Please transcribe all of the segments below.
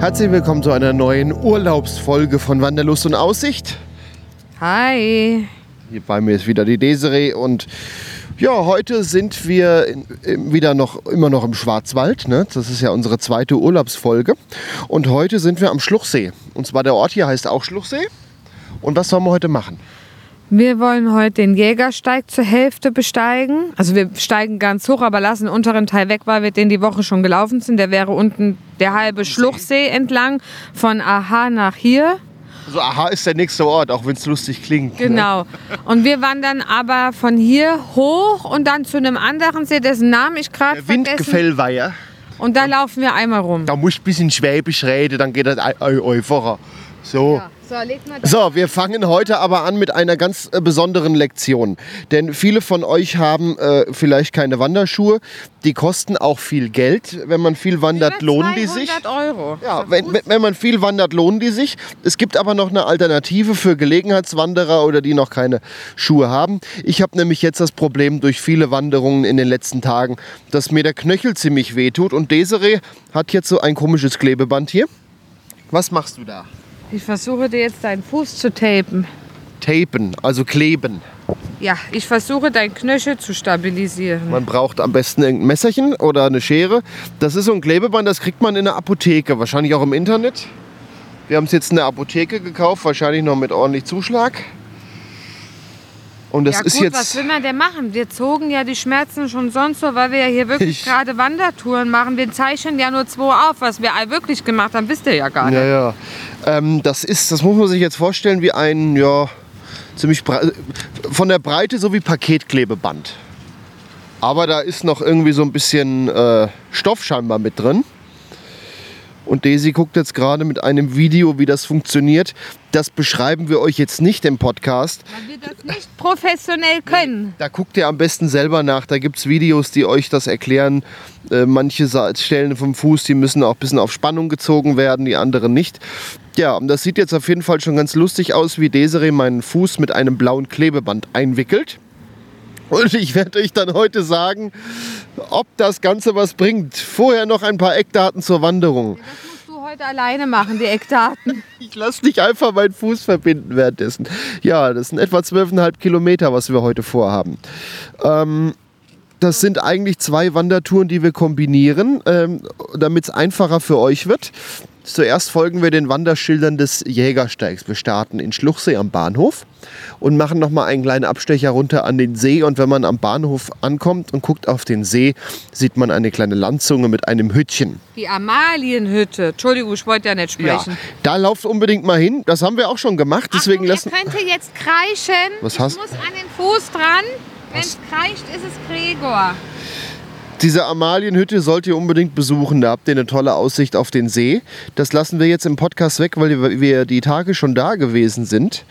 Herzlich willkommen zu einer neuen Urlaubsfolge von Wanderlust und Aussicht. Hi. Hier bei mir ist wieder die Desiree und ja, heute sind wir in, in, wieder noch immer noch im Schwarzwald. Ne? Das ist ja unsere zweite Urlaubsfolge. Und heute sind wir am Schluchsee. Und zwar der Ort hier heißt auch Schluchsee. Und was sollen wir heute machen? Wir wollen heute den Jägersteig zur Hälfte besteigen. Also wir steigen ganz hoch, aber lassen den unteren Teil weg, weil wir den die Woche schon gelaufen sind. Der wäre unten der halbe Schluchsee entlang von Aha nach hier. Also aha ist der nächste Ort, auch wenn es lustig klingt. Ne? Genau. Und wir wandern aber von hier hoch und dann zu einem anderen See, dessen Namen ich gerade vergessen. Windgefällweiher. Und da laufen wir einmal rum. Da muss ich ein bisschen Schwäbisch reden, dann geht das ei- ei- einfacher. So. So, leg mal. So, wir fangen heute aber an mit einer ganz äh, besonderen Lektion. Denn viele von euch haben äh, vielleicht keine Wanderschuhe. Die kosten auch viel Geld. Wenn man viel wandert, lohnen die sich. 200 Euro. Ja, wenn, wenn- wenn man viel wandert, lohnen die sich. Es gibt aber noch eine Alternative für Gelegenheitswanderer oder die noch keine Schuhe haben. Ich habe nämlich jetzt das Problem durch viele Wanderungen in den letzten Tagen, dass mir der Knöchel ziemlich wehtut. Und Desiree hat jetzt so ein komisches Klebeband hier. Was machst du da? Ich versuche dir jetzt deinen Fuß zu tapen. Tapen, also kleben. Ja, ich versuche deinen Knöchel zu stabilisieren. Man braucht am besten irgendein Messerchen oder eine Schere. Das ist so ein Klebeband, das kriegt man in der Apotheke, wahrscheinlich auch im Internet. Wir haben es jetzt in der Apotheke gekauft, wahrscheinlich noch mit ordentlich Zuschlag. Und das ja ist gut, jetzt. was will man denn machen? Wir zogen ja die Schmerzen schon sonst so, weil wir ja hier wirklich Ich- gerade Wandertouren machen. Wir zeichnen ja nur zwei auf. Was wir wirklich gemacht haben, wisst ihr ja gar nicht. Ja, ja. Ähm, das ist, das muss man sich jetzt vorstellen wie ein, ja, ziemlich von der Breite so wie Paketklebeband. Aber da ist noch irgendwie so ein bisschen äh, Stoff scheinbar mit drin. Und Daisy guckt jetzt gerade mit einem Video, wie das funktioniert. Das beschreiben wir euch jetzt nicht im Podcast. Weil wir das nicht professionell können. Da guckt ihr am besten selber nach. Da gibt es Videos, die euch das erklären. Äh, manche Stellen vom Fuß, die müssen auch ein bisschen auf Spannung gezogen werden, die anderen nicht. Ja, und das sieht jetzt auf jeden Fall schon ganz lustig aus, wie Desiree meinen Fuß mit einem blauen Klebeband einwickelt. Und ich werde euch dann heute sagen, ob das Ganze was bringt. Vorher noch ein paar Eckdaten zur Wanderung. Das musst du heute alleine machen, die Eckdaten. Ich lasse nicht einfach meinen Fuß verbinden währenddessen. Ja, das sind etwa 12,5 Kilometer, was wir heute vorhaben. Ähm, das sind eigentlich zwei Wandertouren, die wir kombinieren, ähm, damit es einfacher für euch wird. Zuerst folgen wir den Wanderschildern des Jägersteigs. Wir starten in Schluchsee am Bahnhof und machen nochmal einen kleinen Abstecher runter an den See. Und wenn man am Bahnhof ankommt und guckt auf den See, sieht man eine kleine Landzunge mit einem Hüttchen. Die Amalienhütte. Entschuldigung, ich wollte ja nicht Ja, sprechen. da lauft unbedingt mal hin. Das haben wir auch schon gemacht. Deswegen Achtung, lassen. ihr könnt jetzt kreischen. Was ich hast- muss an den Fuß dran. Wenn es kreischt, ist es Gregor. Diese Amalienhütte sollt ihr unbedingt besuchen. Da habt ihr eine tolle Aussicht auf den See. Das lassen wir jetzt im Podcast weg, weil wir die Tage schon da gewesen sind.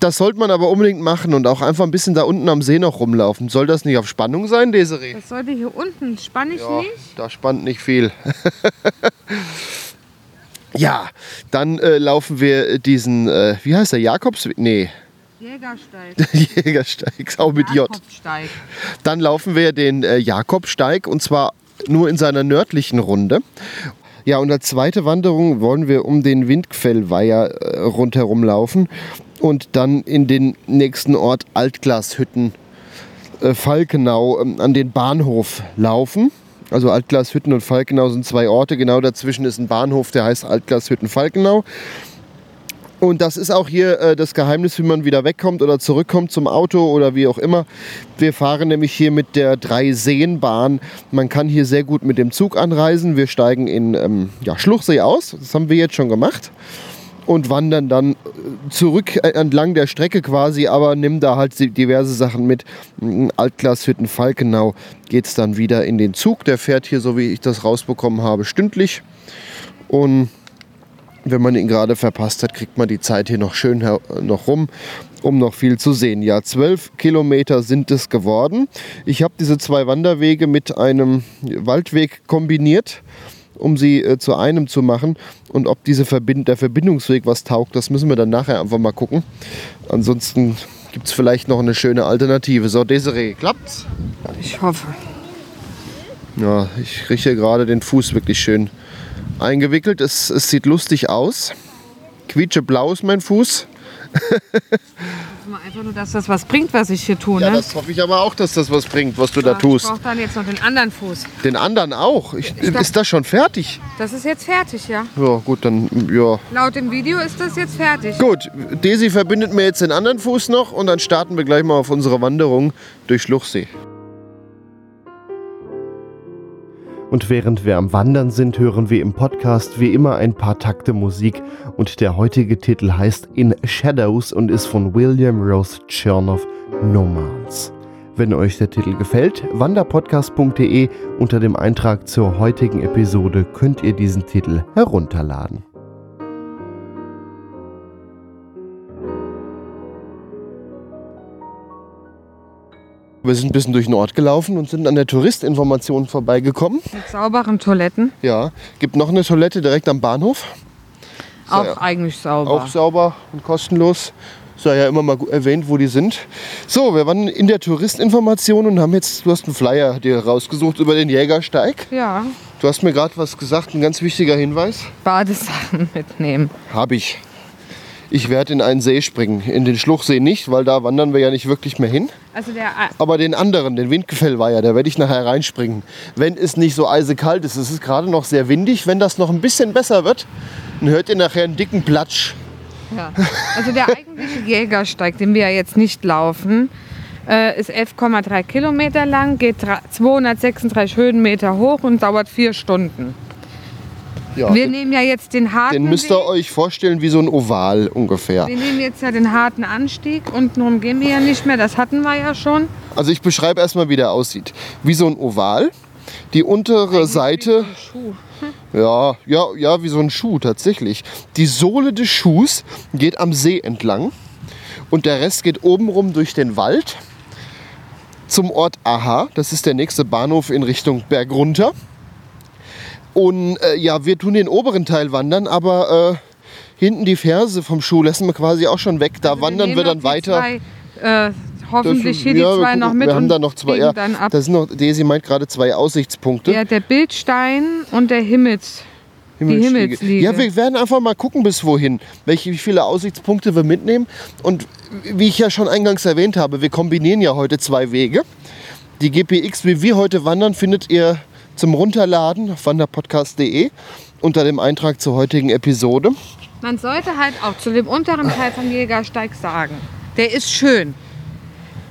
Das sollte man aber unbedingt machen und auch einfach ein bisschen da unten am See noch rumlaufen. Soll das nicht auf Spannung sein, Desiree? Das sollte hier unten. Spann ich Ja, nicht? da spannt nicht viel. ja, dann äh, laufen wir diesen, äh, wie heißt der, Jakobs? Nee, Jägersteig. Jägersteig, auch mit J. Dann laufen wir den äh, Jakobsteig und zwar nur in seiner nördlichen Runde. Ja, und als zweite Wanderung wollen wir um den Windquellweiher äh, rundherum laufen und dann in den nächsten Ort Altglashütten äh, Falkenau ähm, an den Bahnhof laufen. Also Altglashütten und Falkenau sind zwei Orte. Genau dazwischen ist ein Bahnhof, der heißt Altglashütten Falkenau. Und das ist auch hier äh, das Geheimnis, wie man wieder wegkommt oder zurückkommt zum Auto oder wie auch immer. Wir fahren nämlich hier mit der Dreiseenbahn. Man kann hier sehr gut mit dem Zug anreisen. Wir steigen in ähm, ja, Schluchsee aus. Das haben wir jetzt schon gemacht. und wandern dann äh, zurück äh, entlang der Strecke quasi, aber nimm da halt diverse Sachen mit. Altglashütten Falkenau geht es dann wieder in den Zug. Der fährt hier, so wie ich das rausbekommen habe, stündlich. Und wenn man ihn gerade verpasst hat, kriegt man die Zeit hier noch schön noch rum, um noch viel zu sehen. Ja, zwölf Kilometer sind es geworden. Ich habe diese zwei Wanderwege mit einem Waldweg kombiniert um sie äh, zu einem zu machen. Und ob diese Verbind der Verbindungsweg was taugt, das müssen wir dann nachher einfach mal gucken. Ansonsten gibt es vielleicht noch eine schöne Alternative. So, Desiree, klappt's? Ich hoffe. Ja, ich rieche gerade den Fuß wirklich schön eingewickelt. Es, es sieht lustig aus. Quietscheblau ist mein Fuß. einfach nur, dass das was bringt, was ich hier tue. Ja, ne? das hoffe ich aber auch, dass das was bringt, was du da tust. Ich brauche dann jetzt noch den anderen Fuß. Den anderen auch? Ich, ich ist das schon fertig? Das ist jetzt fertig, ja. Ja, gut, dann, ja. Laut dem Video ist das jetzt fertig. Gut, Desi verbindet mir jetzt den anderen Fuß noch und dann starten wir gleich mal auf unsere Wanderung durch Schluchsee. Und während wir am Wandern sind, hören wir im Podcast wie immer ein paar Takte Musik und der heutige Titel heißt In Shadows und ist von William Rose Chernoff Nomads. Wenn euch der Titel gefällt, wanderpodcast.de unter dem Eintrag zur heutigen Episode könnt ihr diesen Titel herunterladen. Wir sind ein bisschen durch den Ort gelaufen und sind an der Touristinformation vorbeigekommen. Mit sauberen Toiletten. Ja, gibt noch eine Toilette direkt am Bahnhof. Auch ja, eigentlich sauber. Auch sauber und kostenlos. Sei ja immer mal erwähnt, wo die sind. So, wir waren in der Touristinformation und haben jetzt, du hast einen Flyer dir rausgesucht über den Jägersteig. Ja. Du hast mir gerade was gesagt, ein ganz wichtiger Hinweis. Badesachen mitnehmen. Habe ich. Ich werde in einen See springen. In den Schluchsee nicht, weil da wandern wir ja nicht wirklich mehr hin. Also der, Aber den anderen, den Windgefällweiher, da werde ich nachher reinspringen. Wenn es nicht so eisekalt ist. Es ist gerade noch sehr windig. Wenn das noch ein bisschen besser wird, dann hört ihr nachher einen dicken Platsch. Ja. Also der eigentliche Jägersteig, den wir ja jetzt nicht laufen, äh, ist 11,3 Kilometer lang, geht 236 Höhenmeter hoch und dauert vier Stunden. Ja, wir nehmen ja jetzt den harten Den müsst ihr Weg. euch vorstellen wie so ein Oval ungefähr. Wir nehmen jetzt ja den harten Anstieg. Untenrum gehen wir ja nicht mehr, das hatten wir ja schon. Also ich beschreibe erstmal, wie der aussieht. Wie so ein Oval. Die untere Eigentlich Seite. Ja, ja, ja, wie so ein Schuh tatsächlich. Die Sohle des Schuhs geht am See entlang und der Rest geht obenrum durch den Wald zum Ort Aha. Das ist der nächste Bahnhof in Richtung Berg runter. Und äh, ja, wir tun den oberen Teil wandern, aber äh, hinten die Ferse vom Schuh lassen wir quasi auch schon weg. Da also wandern wir, dann weiter. Zwei, äh, hoffentlich das, hier ja, die zwei noch mit. Wir haben da noch zwei. Ja, da sind noch, Desi meint gerade zwei Aussichtspunkte. Ja, der Bildstein und der Himmels. Die Himmelsliege. Ja, wir werden einfach mal gucken, bis wohin, welche, wie viele Aussichtspunkte wir mitnehmen. Und wie ich ja schon eingangs erwähnt habe, wir kombinieren ja heute zwei Wege. Die GPX, wie wir heute wandern, findet ihr zum Runterladen auf wanderpodcast.de unter dem Eintrag zur heutigen Episode. Man sollte halt auch zu dem unteren Teil vom Jägersteig sagen, der ist schön.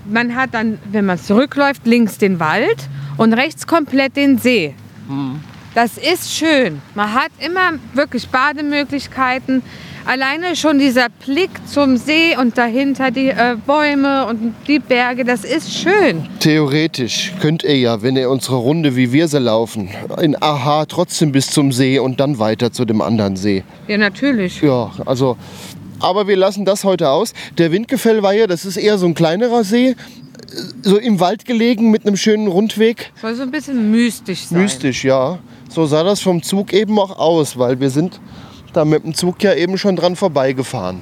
Man hat dann, wenn man zurückläuft, links den Wald und rechts komplett den See. Hm. Das ist schön. Man hat immer wirklich Bademöglichkeiten. Alleine schon dieser Blick zum See und dahinter die äh, Bäume und die Berge, das ist schön. Theoretisch könnt ihr ja, wenn ihr unsere Runde wie wir sie laufen, in Aha trotzdem bis zum See und dann weiter zu dem anderen See. Ja, natürlich. Ja, also aber wir lassen das heute aus. Der Windgefällweiher, das ist eher so ein kleinerer See, so im Wald gelegen mit einem schönen Rundweg. Soll so ein bisschen mystisch sein. Mystisch, ja. So sah das vom Zug eben auch aus, weil wir sind da mit dem Zug ja eben schon dran vorbeigefahren.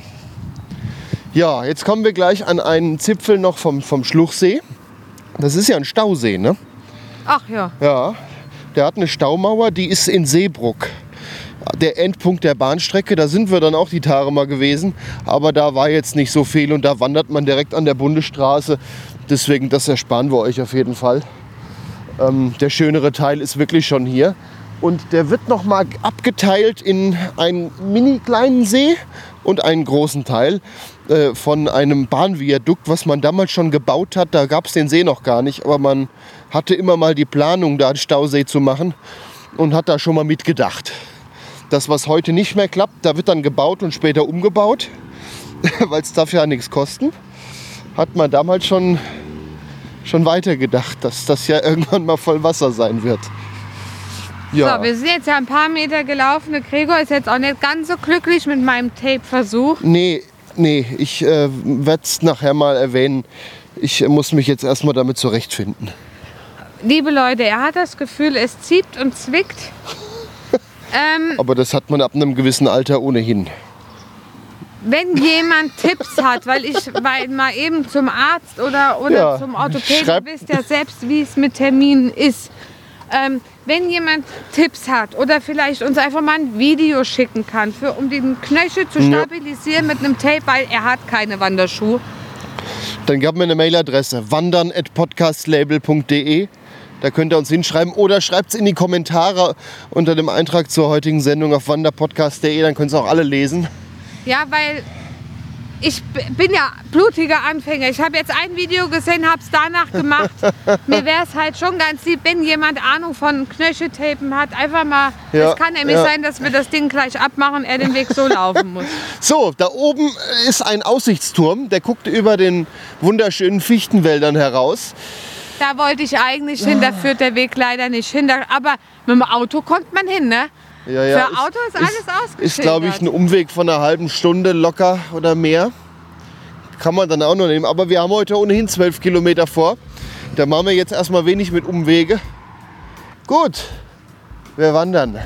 Ja, jetzt kommen wir gleich an einen Zipfel noch vom, vom Schluchsee. Das ist ja ein Stausee, ne? Ach ja. Ja, der hat eine Staumauer, die ist in Seebruck. Der Endpunkt der Bahnstrecke, da sind wir dann auch die Tage mal gewesen, aber da war jetzt nicht so viel und da wandert man direkt an der Bundesstraße. Deswegen, das ersparen wir euch auf jeden Fall. Ähm, der schönere Teil ist wirklich schon hier. Und der wird noch mal abgeteilt in einen mini kleinen See und einen großen Teil äh, von einem Bahnviadukt, was man damals schon gebaut hat. Da gab es den See noch gar nicht, aber man hatte immer mal die Planung, da einen Stausee zu machen und hat da schon mal mitgedacht. Das, was heute nicht mehr klappt, da wird dann gebaut und später umgebaut, weil es darf ja nichts kosten. Hat man damals schon, schon weitergedacht, dass das ja irgendwann mal voll Wasser sein wird. Ja, So, wir sind jetzt ja ein paar Meter gelaufen. Der Gregor ist jetzt auch nicht ganz so glücklich mit meinem Tape-Versuch. nee, nee, ich äh, werde es nachher mal erwähnen. Ich äh, muss mich jetzt erstmal damit zurechtfinden. Liebe Leute, er hat das Gefühl, es zieht und zwickt. ähm, Aber das hat man ab einem gewissen Alter ohnehin. wenn jemand Tipps hat, weil ich weil mal eben zum Arzt oder, oder Ja, zum Orthopäden, wisst ja selbst, wie es mit Terminen ist. Ähm, wenn jemand Tipps hat oder vielleicht uns einfach mal ein Video schicken kann, für, um den Knöchel zu stabilisieren mit einem Tape, weil er hat keine Wanderschuhe. Dann gab mir eine Mailadresse wandern.podcastlabel.de. Da könnt ihr uns hinschreiben oder schreibt es in die Kommentare unter dem Eintrag zur heutigen Sendung auf wanderpodcast.de. Dann können es auch alle lesen. Ja, weil ich bin ja blutiger Anfänger. Ich habe jetzt ein Video gesehen, habe es danach gemacht. Mir wäre es halt schon ganz lieb, wenn jemand Ahnung von Knöcheltapen hat. Einfach mal, Ja, es kann nämlich ja. sein, dass wir das Ding gleich abmachen, er den Weg so laufen muss. So, da oben ist ein Aussichtsturm, der guckt über den wunderschönen Fichtenwäldern heraus. Da wollte ich eigentlich hin, da führt der Weg leider nicht hin. Aber mit dem Auto kommt man hin, ne? Ja, Für Auto ist alles ausgeschildert. Ist, glaube ich, ein Umweg von einer halben Stunde locker oder mehr. Kann man dann auch noch nehmen. Aber wir haben heute ohnehin zwölf Kilometer vor. Da machen wir jetzt erstmal wenig mit Umwege. Gut, wir wandern.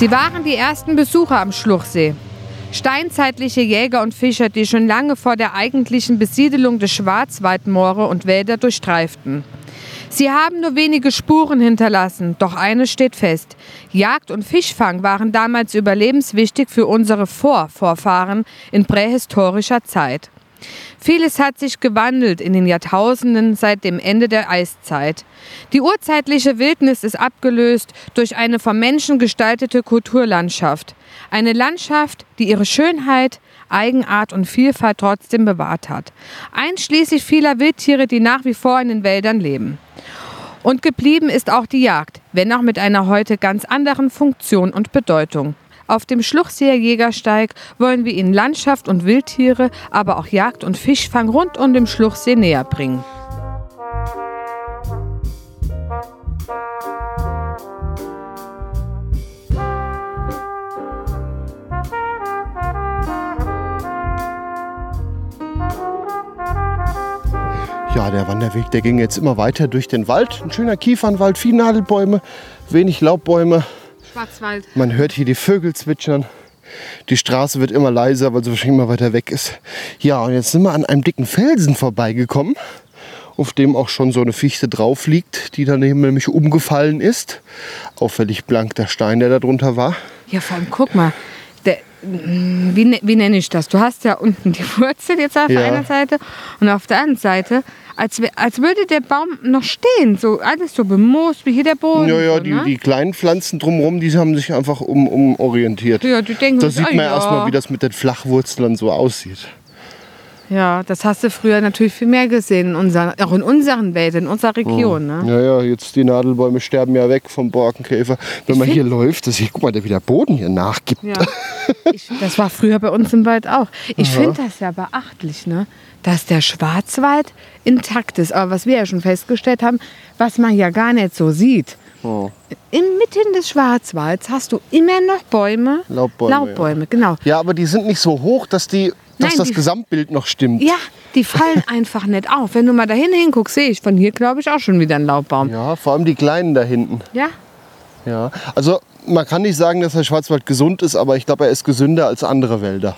Sie waren die ersten Besucher am Schluchsee. Steinzeitliche Jäger und Fischer, die schon lange vor der eigentlichen Besiedelung des Schwarzwaldmoore und Wälder durchstreiften. Sie haben nur wenige Spuren hinterlassen, doch eines steht fest. Jagd und Fischfang waren damals überlebenswichtig für unsere Vorvorfahren in prähistorischer Zeit. Vieles hat sich gewandelt in den Jahrtausenden seit dem Ende der Eiszeit. Die urzeitliche Wildnis ist abgelöst durch eine vom Menschen gestaltete Kulturlandschaft. Eine Landschaft, die ihre Schönheit, Eigenart und Vielfalt trotzdem bewahrt hat. Einschließlich vieler Wildtiere, die nach wie vor in den Wäldern leben. Und geblieben ist auch die Jagd, wenn auch mit einer heute ganz anderen Funktion und Bedeutung. Auf dem Schluchseer Jägersteig wollen wir Ihnen Landschaft und Wildtiere, aber auch Jagd und Fischfang rund um den Schluchsee näher bringen. Ja, der Wanderweg, der ging jetzt immer weiter durch den Wald. Ein schöner Kiefernwald, viele Nadelbäume, wenig Laubbäume. Schwarzwald. Man hört hier die Vögel zwitschern. Die Straße wird immer leiser, weil sie wahrscheinlich immer weiter weg ist. Ja, und jetzt sind wir an einem dicken Felsen vorbeigekommen, auf dem auch schon so eine Fichte drauf liegt, die daneben nämlich umgefallen ist. Auffällig blank der Stein, der da drunter war. Ja, vor allem guck mal. Mm, wie, ne- wie nenne ich das? Du hast ja unten die Wurzel jetzt auf Ja. einer Seite und auf der anderen Seite, als, als würde der Baum noch stehen. So alles so bemoost wie hier der Boden. Ja, ja, so, die, ne? die kleinen Pflanzen drumherum, die haben sich einfach um, umorientiert. ja, die denken, Da sieht ah, man ja. erstmal, wie das mit den Flachwurzeln so aussieht. Ja, das hast du früher natürlich viel mehr gesehen, in unseren, auch in unseren Wäldern, in unserer Region. Ne? Ja, ja, jetzt die Nadelbäume sterben ja weg vom Borkenkäfer. Wenn man find- hier läuft, das hier, guck mal, der wie der Boden hier nachgibt. Ja. Ich, das war früher bei uns im Wald auch. Ich finde das ja beachtlich, ne? dass der Schwarzwald intakt ist. Aber was wir ja schon festgestellt haben, was man ja gar nicht so sieht. Oh. Inmitten des Schwarzwalds hast du immer noch Bäume. Laubbäume, Laubbäume, genau. Ja, aber die sind nicht so hoch, dass, die, dass Nein, das die- Gesamtbild noch stimmt. Ja, die fallen einfach nicht auf. Wenn du mal dahin hinguckst, sehe ich von hier, glaube ich, auch schon wieder einen Laubbaum. Ja, vor allem die kleinen da hinten. Ja? Ja. Also man kann nicht sagen, dass der Schwarzwald gesund ist, aber ich glaube, er ist gesünder als andere Wälder.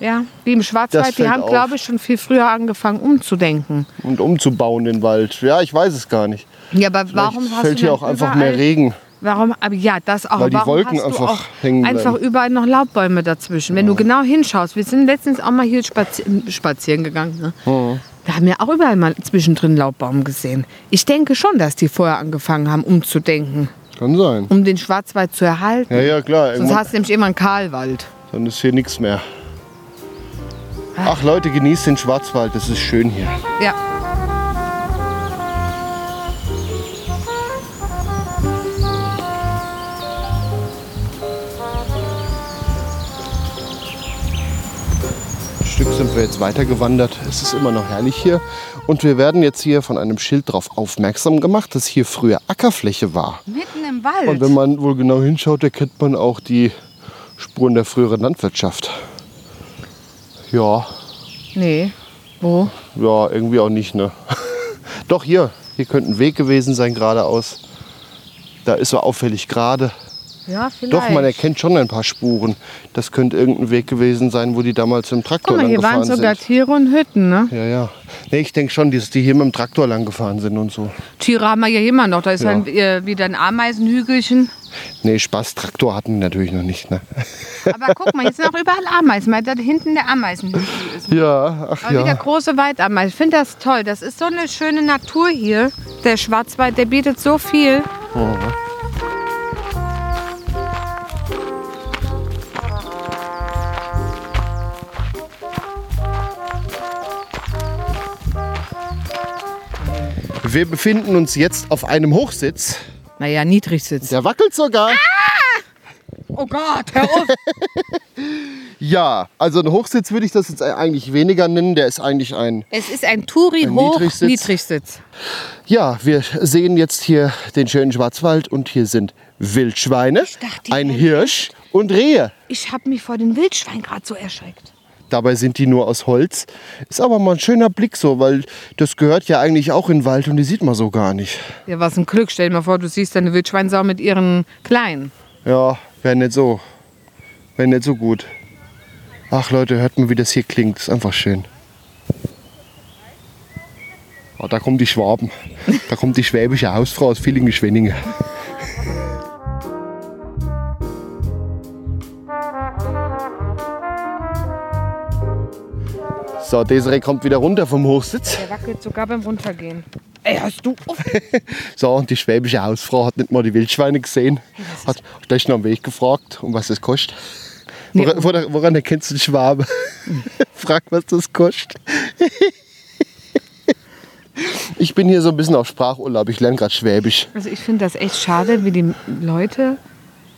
Ja, wie im Schwarzwald, die haben, glaube ich, schon viel früher angefangen umzudenken. Und umzubauen den Wald. Ja, ich weiß es gar nicht. Ja, aber warum Vielleicht hast fällt hier auch einfach mehr Regen. Warum? Aber ja, das auch. Weil die Warum Wolken hast du einfach auch hängen einfach bleiben. überall noch Laubbäume dazwischen. Wenn du genau hinschaust, wir sind letztens auch mal hier spazi spazieren gegangen. Ne? Da haben wir auch überall mal zwischendrin Laubbaum gesehen. Ich denke schon, dass die vorher angefangen haben, umzudenken, Kann sein. um den Schwarzwald zu erhalten. Ja, ja, klar. Sonst hast du nämlich immer einen Kahlwald. dann ist hier nichts mehr. Ach Leute, genießt den Schwarzwald, das ist schön hier. Ja. Sind wir jetzt weitergewandert. Es ist immer noch herrlich hier. Und wir werden jetzt hier von einem Schild darauf aufmerksam gemacht, dass hier früher Ackerfläche war. Mitten im Wald. Und wenn man wohl genau hinschaut, erkennt man auch die Spuren der früheren Landwirtschaft. Ja, nee. Wo? ja, irgendwie auch nicht, ne? Doch hier, hier könnte ein Weg gewesen sein geradeaus. Da ist so auffällig gerade. Ja, vielleicht. Doch, man erkennt schon ein paar Spuren. Das könnte irgendein Weg gewesen sein, wo die damals im Traktor Guck mal, lang hier waren sogar sind. Tiere und Hütten, ne? Ja, ja. Nee, ich denke schon, dass die hier mit dem Traktor lang gefahren sind und so. Tiere haben wir ja immer noch. Da ist Ja. dann äh, wieder ein Ameisenhügelchen. Nee, Spaß, Traktor hatten die natürlich noch nicht, ne? Aber guck mal, jetzt sind auch überall Ameisen, weil da hinten der Ameisenhügel ist. Ja, ach Aber wieder ja. große Waldameisen. Ich finde das toll. Das ist so eine schöne Natur hier. Der Schwarzwald, der bietet so viel. Wir befinden uns jetzt auf einem Hochsitz. Naja, Niedrigsitz. Der wackelt sogar. Oh Gott, hör auf. Ja, also ein Hochsitz würde ich das jetzt eigentlich weniger nennen. Der ist eigentlich ein. Es ist ein Touri Ein hoch Niedrigsitz. Ja, wir sehen jetzt hier den schönen Schwarzwald und hier sind Wildschweine, dachte, ein Hirsch und Rehe. Ich habe mich vor den Wildschwein gerade so erschreckt. Dabei sind die nur aus Holz. Ist aber mal ein schöner Blick so, weil das gehört ja eigentlich auch in den Wald und die sieht man so gar nicht. Ja, was ein Glück. Stell dir mal vor, du siehst eine Wildschweinsau mit ihren Kleinen. Ja, wäre nicht so. Wäre nicht so gut. Ach Leute, hört mal, wie das hier klingt. Ist einfach schön. Oh, da kommen die Schwaben. Da kommt die schwäbische Hausfrau aus Villingen-Schwenningen. So, Desiree kommt wieder runter vom Hochsitz. Der wackelt sogar beim Runtergehen. Ey, hast du. So, und die schwäbische Hausfrau hat nicht mal die Wildschweine gesehen. Hat gleich noch am Weg gefragt, um was das kostet. Nee, Woran, woran, woran erkennst du den Schwabe? Frag, was das kostet. ich bin hier so ein bisschen auf Sprachurlaub. Ich lerne gerade Schwäbisch. Also ich finde das echt schade, wie die Leute.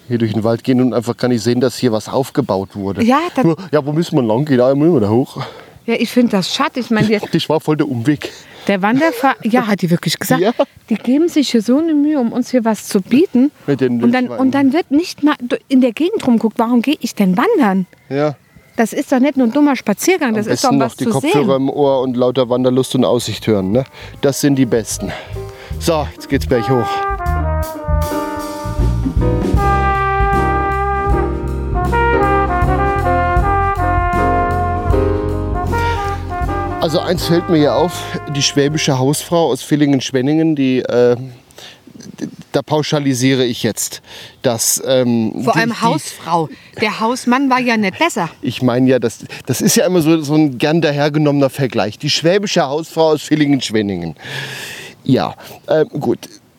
Hier durch den Wald gehen und einfach kann ich sehen, dass hier was aufgebaut wurde. Ja, Nur, ja wo müssen wir lang gehen? Da müssen wir da hoch. Ja, ich finde das schade. Ich meine, Das war voll der Umweg. der Wanderverein. Ja, hat die wirklich gesagt. Ja. Die geben sich hier so eine Mühe, um uns hier was zu bieten. Mit den und, dann, und dann wird nicht mal in der Gegend rumguckt, warum gehe ich denn wandern? Ja. Das ist doch nicht nur ein dummer Spaziergang, das Am ist doch was noch die zu Kopfhörer sehen. im Ohr und lauter Wanderlust und Aussicht hören. Ne? Das sind die besten. So, jetzt geht's gleich hoch. Also eins fällt mir hier auf, die schwäbische Hausfrau aus Villingen-Schwenningen, die, äh, da pauschalisiere ich jetzt, dass... Ähm, Vor die- allem die- Hausfrau. Der Hausmann war ja nicht besser. ich meine ja, das, das ist ja immer so, so ein gern dahergenommener Vergleich. Die schwäbische Hausfrau aus Villingen-Schwenningen. Ja, ähm, gut.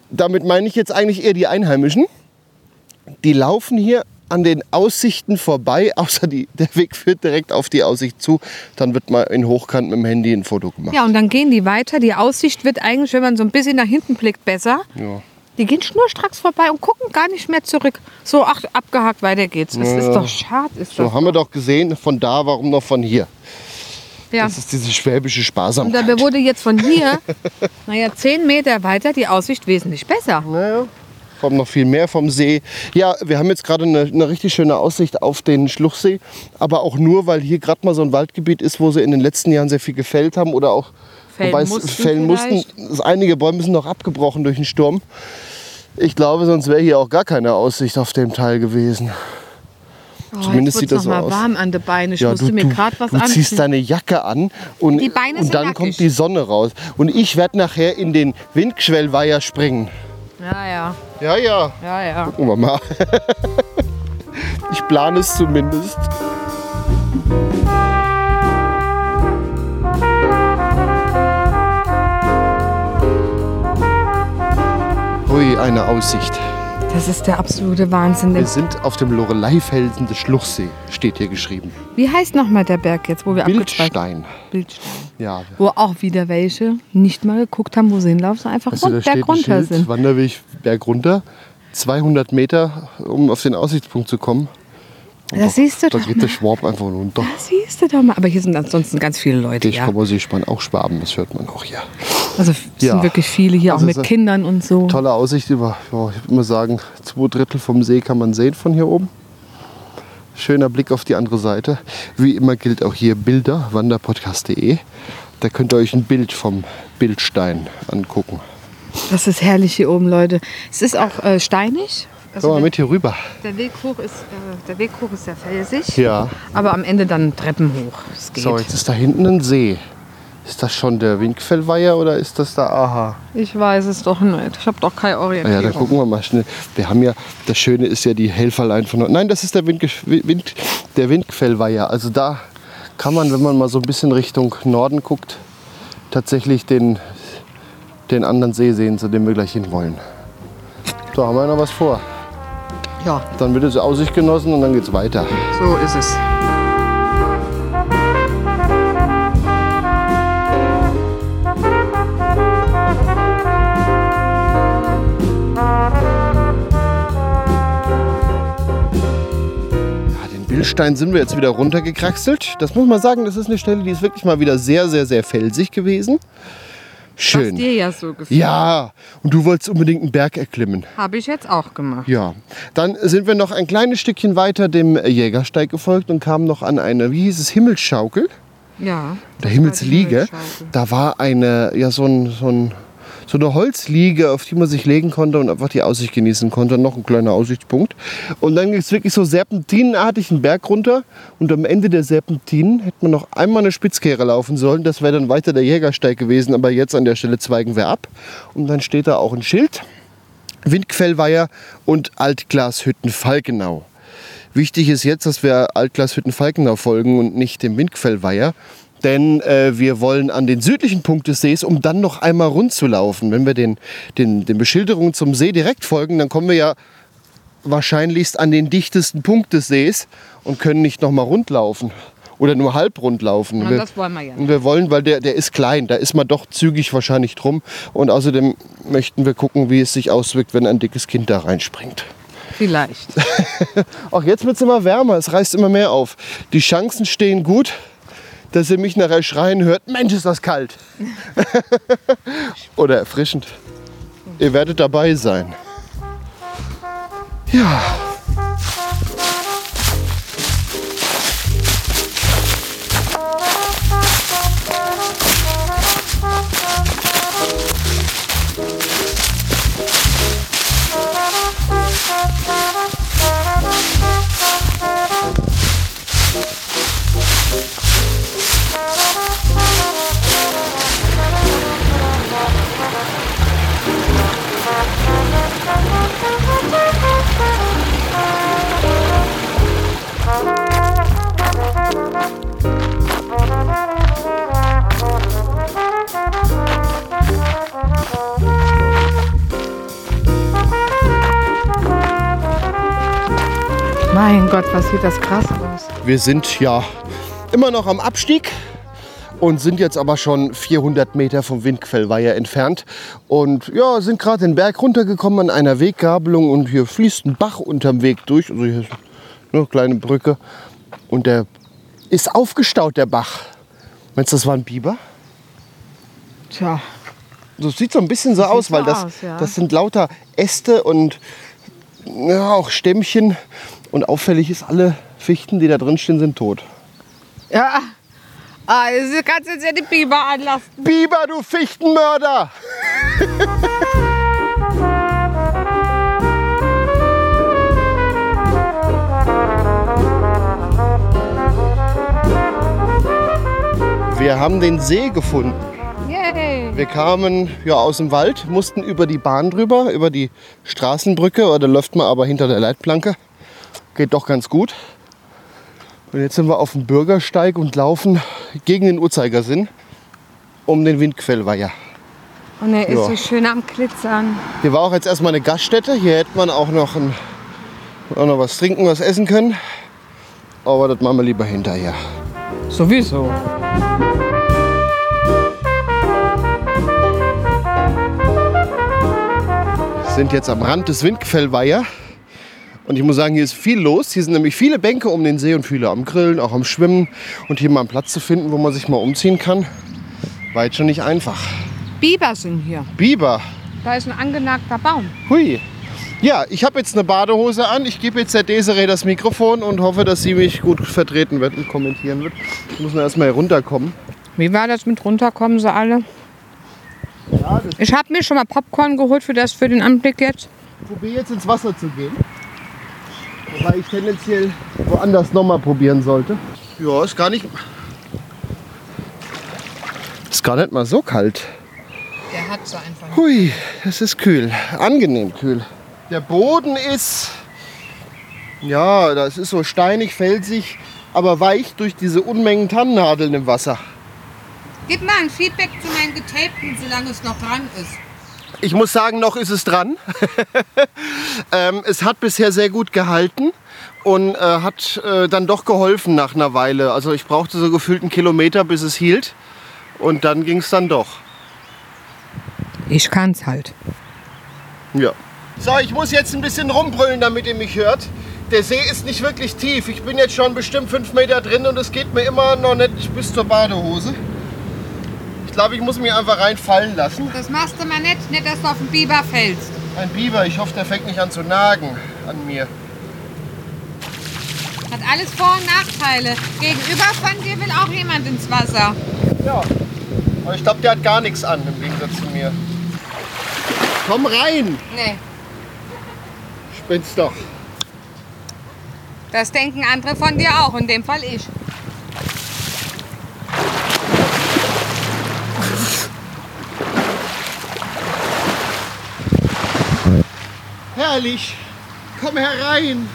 Damit meine ich jetzt eigentlich eher die Einheimischen. Die laufen hier an den Aussichten vorbei, außer die, der Weg führt direkt auf die Aussicht zu. Dann wird mal in Hochkant mit dem Handy ein Foto gemacht. Ja, und dann gehen die weiter. Die Aussicht wird eigentlich, wenn man so ein bisschen nach hinten blickt, besser. Ja. Die gehen schnurstracks vorbei und gucken gar nicht mehr zurück. So, ach, abgehakt, weiter geht's. Das ist doch schade. Ist So haben wir doch gesehen, von da, warum noch von hier. ja. Das ist diese schwäbische Und Sparsamkeit. dabei wurde jetzt von hier, naja, zehn Meter weiter die Aussicht wesentlich besser. Naja, kommt noch viel mehr vom See. Ja, wir haben jetzt gerade eine, eine richtig schöne Aussicht auf den Schluchsee. Aber auch nur, weil hier gerade mal so ein Waldgebiet ist, wo sie in den letzten Jahren sehr viel gefällt haben oder auch Fällen wobei mussten fällen mussten. Einige Bäume sind noch abgebrochen durch den Sturm. Ich glaube, sonst wäre hier auch gar keine Aussicht auf dem Teil gewesen. Oh, Zumindest sieht das wird's so noch mal aus. warm an den Beinen. Ich Ja, du, mir gerade was du ziehst anziehen. deine Jacke an und, und dann nackig. kommt die Sonne raus. Und ich werde nachher in den Windschwellweiher springen. Ja, ja. Ja, ja. Ja, ja. Gucken wir mal. Ich plane es zumindest. Hui, eine Aussicht. Das ist der absolute Wahnsinn. Wir sind auf dem Loreleifelsen des Schluchsee, steht hier geschrieben. Wie heißt nochmal der Berg jetzt, wo wir Bildstein. Bildstein. Ja. Wo auch wieder welche nicht mal geguckt haben, wo sie hinlaufen, sondern einfach da rund, Berg ein runter Schild, sind. Wanderweg Berg runter. 200 Meter, um auf den Aussichtspunkt zu kommen. Das siehst du Da doch geht der Schwab einfach runter. Das siehst du doch mal. Aber hier sind ansonsten ganz viele Leute. Ich Ja. komme aus Seespann, auch Schwaben, das hört man auch hier. Also es Ja. sind wirklich viele hier, Also auch mit Kindern und so. Tolle Aussicht über, ja, ich würde mal sagen, zwei Drittel vom See kann man sehen von hier oben. Schöner Blick auf die andere Seite. Wie immer gilt auch hier Bilder, wanderpodcast.de. Da könnt ihr euch ein Bild vom Bildstein angucken. Das ist herrlich hier oben, Leute. Es ist auch äh, steinig. Also Komm mal der, mit hier rüber. der, Weg hoch ist, äh, der Weg hoch ist sehr felsig. Ja. Aber am Ende dann Treppen hoch. So, jetzt ist da hinten ein See. Ist das schon der Winkfellweiher oder ist das da Aha? Ich weiß es doch nicht. Ich habe doch keine Orientierung. Ja, dann gucken wir mal schnell. Wir haben ja, das Schöne ist ja die Helferlein von. Nein, das ist der, Wind, Wind, der Windquellweiher. Also da kann man, wenn man mal so ein bisschen Richtung Norden guckt, tatsächlich den, den anderen See sehen, zu dem wir gleich hin wollen. So, haben wir noch was vor. Ja, Dann wird es Aussicht genossen und dann geht's weiter. so ist es. Bildstein sind wir jetzt wieder runtergekraxelt. Das muss man sagen, das ist eine Stelle, die ist wirklich mal wieder sehr, sehr, sehr felsig gewesen. Was Schön. dir ja so gefällt. Ja, und du wolltest unbedingt einen Berg erklimmen. Habe ich jetzt auch gemacht. Ja, dann sind wir noch ein kleines Stückchen weiter dem Jägersteig gefolgt und kamen noch an eine, wie hieß es, Himmelsschaukel, Ja. der Himmelsliege. Himmelsschaukel. Da war eine, ja, so, ein, so, ein, so eine Holzliege, auf die man sich legen konnte und einfach die Aussicht genießen konnte. Noch ein kleiner Aussichtspunkt. Und dann ging es wirklich so serpentinenartig einen Berg runter. Und am Ende der Serpentinen hätte man noch einmal eine Spitzkehre laufen sollen. Das wäre dann weiter der Jägersteig gewesen. Aber jetzt an der Stelle zweigen wir ab. Und dann steht da auch ein Schild. Windquellweiher und Altglashütten Falkenau. Wichtig ist jetzt, dass wir Altglashütten Falkenau folgen und nicht dem Windquellweiher. Denn äh, wir wollen an den südlichen Punkt des Sees, um dann noch einmal rund zu laufen. Wenn wir den, den, den Beschilderungen zum See direkt folgen, dann kommen wir ja wahrscheinlichst an den dichtesten Punkt des Sees und können nicht noch mal rund laufen. Oder nur halb rund laufen. Na, Wir- das wollen wir ja. und wir wollen, weil der, der ist klein, da ist man doch zügig wahrscheinlich drum. Und außerdem möchten wir gucken, wie es sich auswirkt, wenn ein dickes Kind da reinspringt. Vielleicht. Auch jetzt wird es immer wärmer, es reißt immer mehr auf. Die Chancen stehen gut, dass ihr mich nachher schreien hört, Mensch, ist das kalt. Oder erfrischend. Ihr werdet dabei sein. Ja. Mein Gott, was sieht das krass aus. Wir sind ja immer noch am Abstieg und sind jetzt aber schon 400 Meter vom Windquellweiher entfernt und ja, sind gerade den Berg runtergekommen an einer Weggabelung und hier fließt ein Bach unterm Weg durch, also hier ist eine kleine Brücke und der ist aufgestaut, der Bach. Meinst du, das war ein Biber? Tja, Das sieht so ein bisschen so aus, so weil das, aus, ja. das sind lauter Äste und ja, auch Stämmchen. Und auffällig ist, alle Fichten, die da drin stehen, sind tot. Ja. Ah, du kannst jetzt ja die Biber anlassen. Biber, du Fichtenmörder! Wir haben den See gefunden. Yay. Wir kamen ja aus dem Wald, mussten über die Bahn drüber, über die Straßenbrücke. Da läuft man aber hinter der Leitplanke. Geht doch ganz gut. Und jetzt sind wir auf dem Bürgersteig und laufen gegen den Uhrzeigersinn um den Windquellweiher. Und er ist Ja. so schön am Glitzern. Hier war auch jetzt erstmal eine Gaststätte. Hier hätte man auch noch, ein, auch noch was trinken, was essen können. Aber das machen wir lieber hinterher. Sowieso. Wir sind jetzt am Rand des Windquellweiher. Und ich muss sagen, hier ist viel los. Hier sind nämlich viele Bänke um den See und viele am Grillen, auch am Schwimmen. Und hier mal einen Platz zu finden, wo man sich mal umziehen kann, war jetzt schon nicht einfach. Biber sind hier. Biber, Da ist ein angenagter Baum. hui. Ja, ich habe jetzt eine Badehose an. Ich gebe jetzt der Desiree das Mikrofon und hoffe, dass sie mich gut vertreten wird und kommentieren wird. Ich muss nur erstmal runterkommen. Wie war das mit runterkommen sie alle? Ja, Ich habe mir schon mal Popcorn geholt für das für den Anblick jetzt. probiere jetzt ins Wasser zu gehen. Wobei ich tendenziell woanders nochmal probieren sollte. Ja, ist gar nicht. Ist gar nicht mal so kalt. Der hat so einfach. Hui, es ist kühl. Angenehm kühl. Der Boden ist. Ja, das ist so steinig, felsig, aber weich durch diese Unmengen Tannennadeln im Wasser. Gib mal ein Feedback zu meinen Getapten, solange es noch dran ist. Ich muss sagen, noch ist es dran. ähm, es hat bisher sehr gut gehalten und äh, hat äh, dann doch geholfen nach einer Weile. Also ich brauchte so gefühlt einen Kilometer, bis es hielt. Und dann ging es dann doch. Ich kann's halt. Ja. So, ich muss jetzt ein bisschen rumbrüllen, damit ihr mich hört. Der See ist nicht wirklich tief. Ich bin jetzt schon bestimmt fünf Meter drin und es geht mir immer noch nicht bis zur Badehose. Ich glaube, ich muss mich einfach reinfallen lassen. Das machst du mal nicht, nicht, dass du auf den Biber fällst. Ein Biber, ich hoffe, der fängt nicht an zu nagen an mir. Hat alles Vor- und Nachteile. Gegenüber von dir will auch jemand ins Wasser. Ja. Aber ich glaube, der hat gar nichts an im Gegensatz zu mir. Komm rein! Nee, Spinnst doch. das denken andere von dir auch, in dem Fall ich. Herrlich! Komm herein!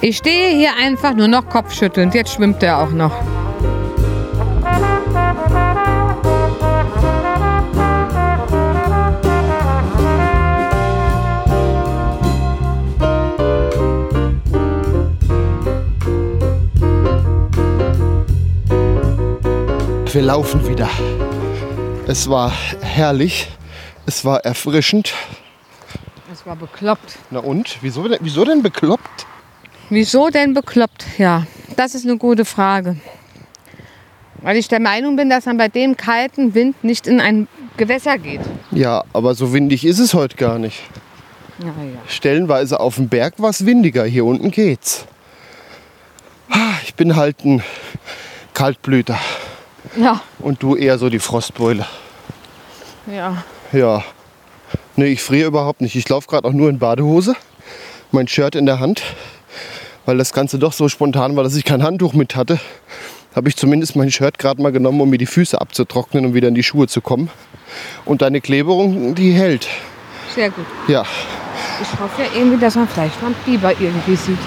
Ich stehe hier einfach nur noch kopfschüttelnd. Jetzt schwimmt er auch noch. Wir laufen wieder. Es war herrlich. Es war erfrischend. Das war bekloppt. Na und? Wieso, denn- wieso denn bekloppt? Wieso denn bekloppt? Ja, das ist eine gute Frage. Weil ich der Meinung bin, dass man bei dem kalten Wind nicht in ein Gewässer geht. Ja, aber so windig ist es heute gar nicht. Ja, ja. Stellenweise auf dem Berg war es windiger. Hier unten geht's. Ich bin halt ein Kaltblüter. Ja, Und du eher so die Frostbeule. ja. Ja. Nee, ich friere überhaupt nicht. Ich laufe gerade auch nur in Badehose. Mein Shirt in der Hand. Weil das Ganze doch so spontan war, dass ich kein Handtuch mit hatte. Habe ich zumindest mein Shirt gerade mal genommen, um mir die Füße abzutrocknen und wieder in die Schuhe zu kommen. Und deine Kleberung, die hält. Sehr gut. Ja. Ich hoffe ja irgendwie, dass man vielleicht mal einen Biber irgendwie sieht.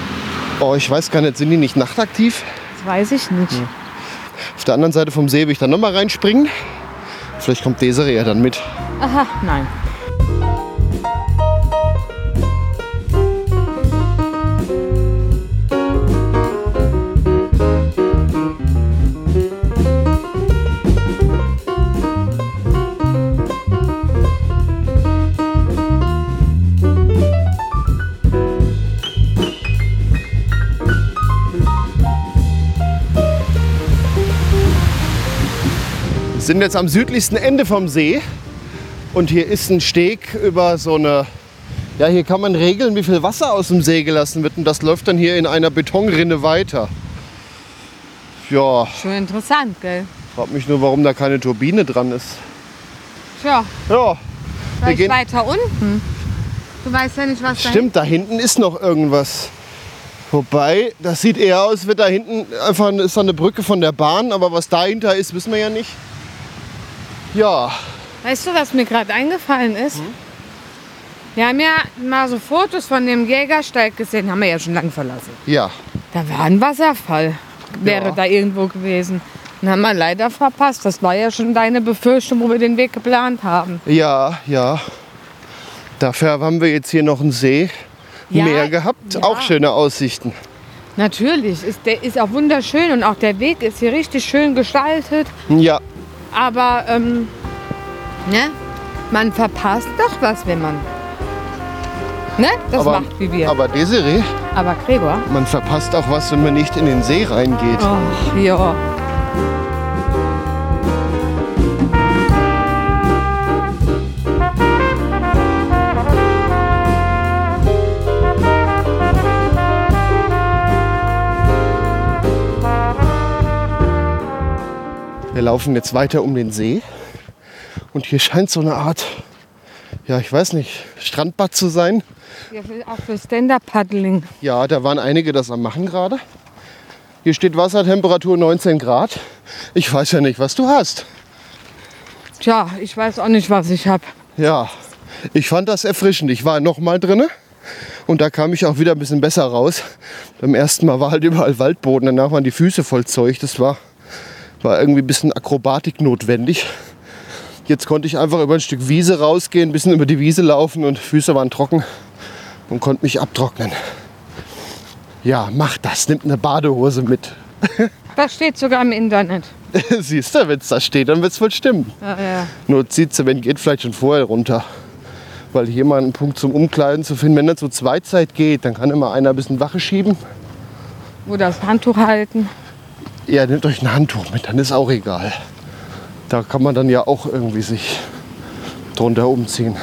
Oh, ich weiß gar nicht, sind die nicht nachtaktiv? Das weiß ich nicht. Auf der anderen Seite vom See will ich dann nochmal reinspringen. Vielleicht kommt Desiree ja dann mit. Aha, nein. Sind jetzt am südlichsten Ende vom See. Und hier ist ein Steg über so eine. Ja, hier kann man regeln, wie viel Wasser aus dem See gelassen wird. Und das läuft dann hier in einer Betonrinne weiter. Ja, Schon interessant, gell? frag mich nur, warum da keine Turbine dran ist. Tja, Ja, vielleicht gehen- weiter unten. Du weißt ja nicht, was da stimmt, da hinten ist noch irgendwas. Wobei, das sieht eher aus, wird da hinten einfach ist da eine Brücke von der Bahn, aber was dahinter ist, wissen wir ja nicht. Ja, Weißt du, was mir gerade eingefallen ist? Wir haben ja mal so Fotos von dem Jägersteig gesehen, haben wir ja schon lange verlassen. ja. Da war ein Wasserfall, wäre Ja. da irgendwo gewesen. Den haben wir leider verpasst. Das war ja schon deine Befürchtung, wo wir den Weg geplant haben. Ja, ja. Dafür haben wir jetzt hier noch einen See, Ja, Meer gehabt. ja. Auch schöne Aussichten. Natürlich, ist, der ist auch wunderschön und auch der Weg ist hier richtig schön gestaltet. Ja, Aber ähm, ne? man verpasst doch was, wenn man ne? das aber, macht wie wir. aber Desiree, Aber Gregor? man verpasst auch was, wenn man nicht in den See reingeht. Ach ja. Wir laufen jetzt weiter um den See. Und hier scheint so eine Art, ja, ich weiß nicht, Strandbad zu sein. ja auch für Stand-Up-Paddling. Ja, da waren einige das am machen gerade. Hier steht Wassertemperatur 19 Grad. Ich weiß ja nicht, was du hast. Tja, ich weiß auch nicht, was ich habe. Ja, ich fand das erfrischend. Ich war noch mal drinne und da kam ich auch wieder ein bisschen besser raus. Beim ersten Mal war halt überall Waldboden, danach waren die Füße voll Zeug. Das war, war irgendwie ein bisschen Akrobatik notwendig. Jetzt konnte ich einfach über ein Stück Wiese rausgehen, ein bisschen über die Wiese laufen und Füße waren trocken und konnte mich abtrocknen. Ja, mach das, nimmt eine Badehose mit. Das steht sogar im Internet. Siehst du, wenn es da steht, dann wird es wohl stimmen. Ja, ja. Nur zieht sie, wenn geht, vielleicht schon vorher runter. Weil hier mal einen Punkt zum Umkleiden zu finden, wenn das so Zweizeit geht, dann kann immer einer ein bisschen Wache schieben. Oder das Handtuch halten. Ja, nehmt euch ein Handtuch mit, dann ist auch egal. Da kann man dann ja auch irgendwie sich drunter umziehen.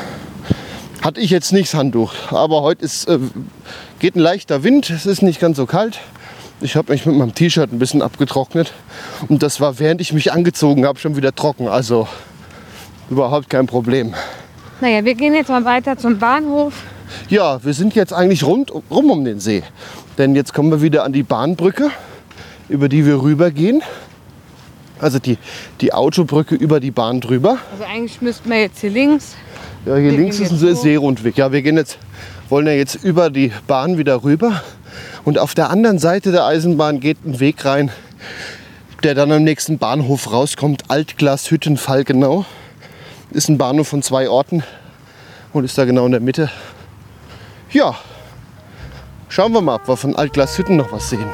Hatte ich jetzt nicht das Handtuch, aber heute ist, äh, geht ein leichter Wind, es ist nicht ganz so kalt. Ich habe mich mit meinem T-Shirt ein bisschen abgetrocknet und das war, während ich mich angezogen habe, schon wieder trocken. Also überhaupt kein Problem. Naja, wir gehen jetzt mal weiter zum Bahnhof. Ja, wir sind jetzt eigentlich rund, rum um den See. Denn jetzt kommen wir wieder an die Bahnbrücke, über die wir rübergehen. Also die, die Autobrücke über die Bahn drüber. Also eigentlich müssten wir jetzt hier links. Ja, hier Wir links ist ein. Seerundweg. Ja, wir gehen jetzt, wollen ja jetzt über die Bahn wieder rüber. Und auf der anderen Seite der Eisenbahn geht ein Weg rein, der dann am nächsten Bahnhof rauskommt. Altglashütten Falkenau. Ist ein Bahnhof von zwei Orten und ist da genau in der Mitte. Ja, schauen wir mal, ob wir von Altglashütten noch was sehen.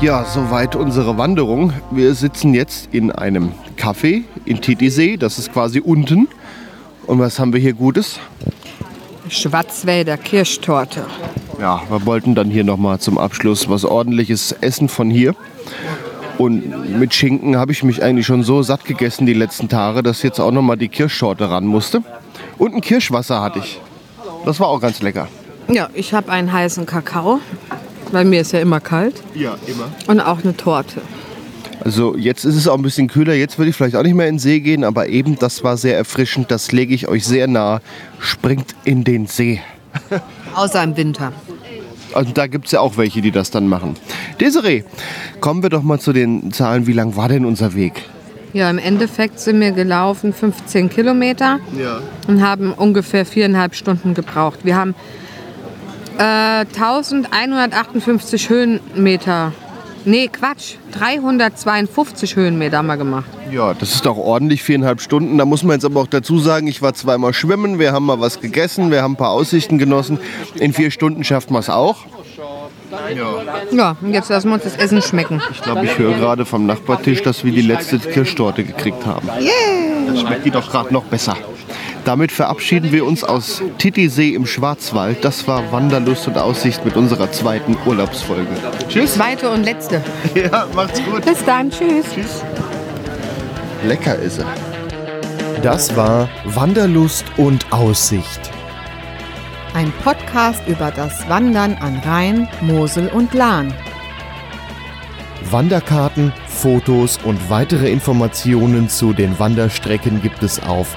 Ja, soweit unsere Wanderung. Wir sitzen jetzt in einem Café in Titisee. Das ist quasi unten. Und was haben wir hier Gutes? Schwarzwälder Kirschtorte. Ja, wir wollten dann hier nochmal zum Abschluss was ordentliches essen von hier. Und mit Schinken habe ich mich eigentlich schon so satt gegessen die letzten Tage, dass jetzt auch nochmal die Kirschtorte ran musste. Und ein Kirschwasser hatte ich. Das war auch ganz lecker. Ja, ich habe einen heißen Kakao. Bei mir ist ja immer kalt. Ja, immer. Und auch eine Torte. Also jetzt ist es auch ein bisschen kühler. Jetzt würde ich vielleicht auch nicht mehr in den See gehen, aber eben das war sehr erfrischend. Das lege ich euch sehr nahe. Springt in den See. Außer im Winter. Also da gibt es ja auch welche, die das dann machen. Desiree, kommen wir doch mal zu den Zahlen. Wie lang war denn unser Weg? Ja, im Endeffekt sind wir gelaufen 15 Kilometer Ja. und haben ungefähr viereinhalb Stunden gebraucht. Wir haben äh, 1158 Höhenmeter. Nee, Quatsch. 352 Höhenmeter haben wir gemacht. Ja, das ist doch ordentlich, viereinhalb Stunden. Da muss man jetzt aber auch dazu sagen, ich war zweimal schwimmen, wir haben mal was gegessen, wir haben ein paar Aussichten genossen. In vier Stunden schafft man es auch. Ja, und jetzt lassen wir uns das Essen schmecken. Ich glaube, ich höre gerade vom Nachbartisch, dass wir die letzte Kirschtorte gekriegt haben. Yeah! Das schmeckt die doch gerade noch besser. Damit verabschieden wir uns aus Titisee im Schwarzwald. Das war Wanderlust und Aussicht mit unserer zweiten Urlaubsfolge. Tschüss. Zweite und letzte. Ja, macht's gut. Bis dann. Tschüss. Tschüss. Lecker ist er. Das war Wanderlust und Aussicht. Ein Podcast über das Wandern an Rhein, Mosel und Lahn. Wanderkarten, Fotos und weitere Informationen zu den Wanderstrecken gibt es auf